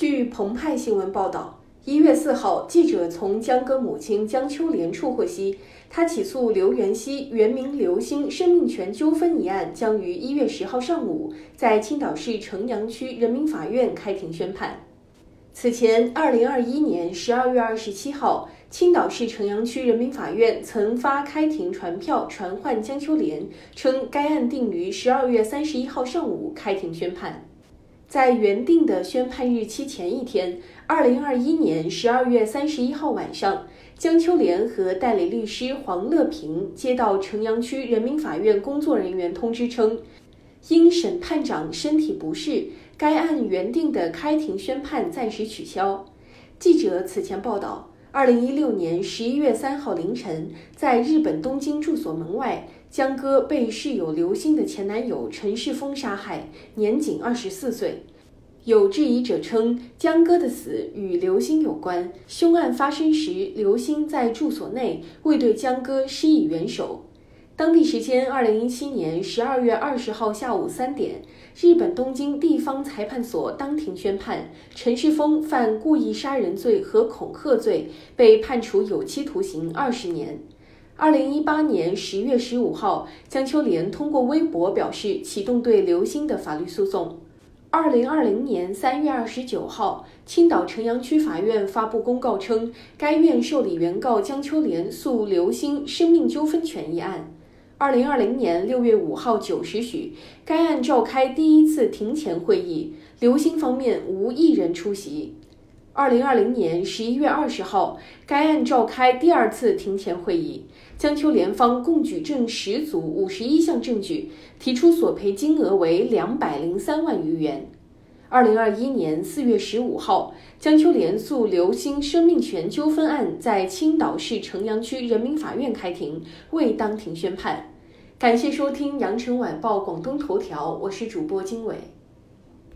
据澎湃新闻报道，一月四号，记者从江歌母亲江秋莲处获悉，她起诉刘元熙（原名刘星）生命权纠纷一案将于一月十号上午在青岛市城阳区人民法院开庭宣判。此前，二零二一年十二月二十七号，青岛市城阳区人民法院曾发开庭传票传唤江秋莲，称该案定于十二月三十一号上午开庭宣判。在原定的宣判日期前一天，二零二一年十二月三十一号晚上，江秋莲和代理律师黄乐平接到城阳区人民法院工作人员通知称，因审判长身体不适，该案原定的开庭宣判暂时取消。记者此前报道，二零一六年十一月三号凌晨，在日本东京住所门外。江歌被室友刘星的前男友陈世峰杀害，年仅二十四岁。有质疑者称，江歌的死与刘星有关。凶案发生时，刘星在住所内，未对江歌施以援手。当地时间二零一七年十二月二十号下午三点，日本东京地方裁判所当庭宣判，陈世峰犯故意杀人罪和恐吓罪，被判处有期徒刑二十年。二零一八年十月十五号，江秋莲通过微博表示启动对刘星的法律诉讼。二零二零年三月二十九号，青岛城阳区法院发布公告称，该院受理原告江秋莲诉刘星生命纠纷权一案。二零二零年六月五号九时许，该案召开第一次庭前会议，刘星方面无一人出席。二零二零年十一月二十号，该案召开第二次庭前会议，江秋莲方共举证十组五十一项证据，提出索赔金额为两百零三万余元。二零二一年四月十五号，江秋莲诉刘星生命权纠纷案在青岛市城阳区人民法院开庭，未当庭宣判。感谢收听羊城晚报广东头条，我是主播金伟。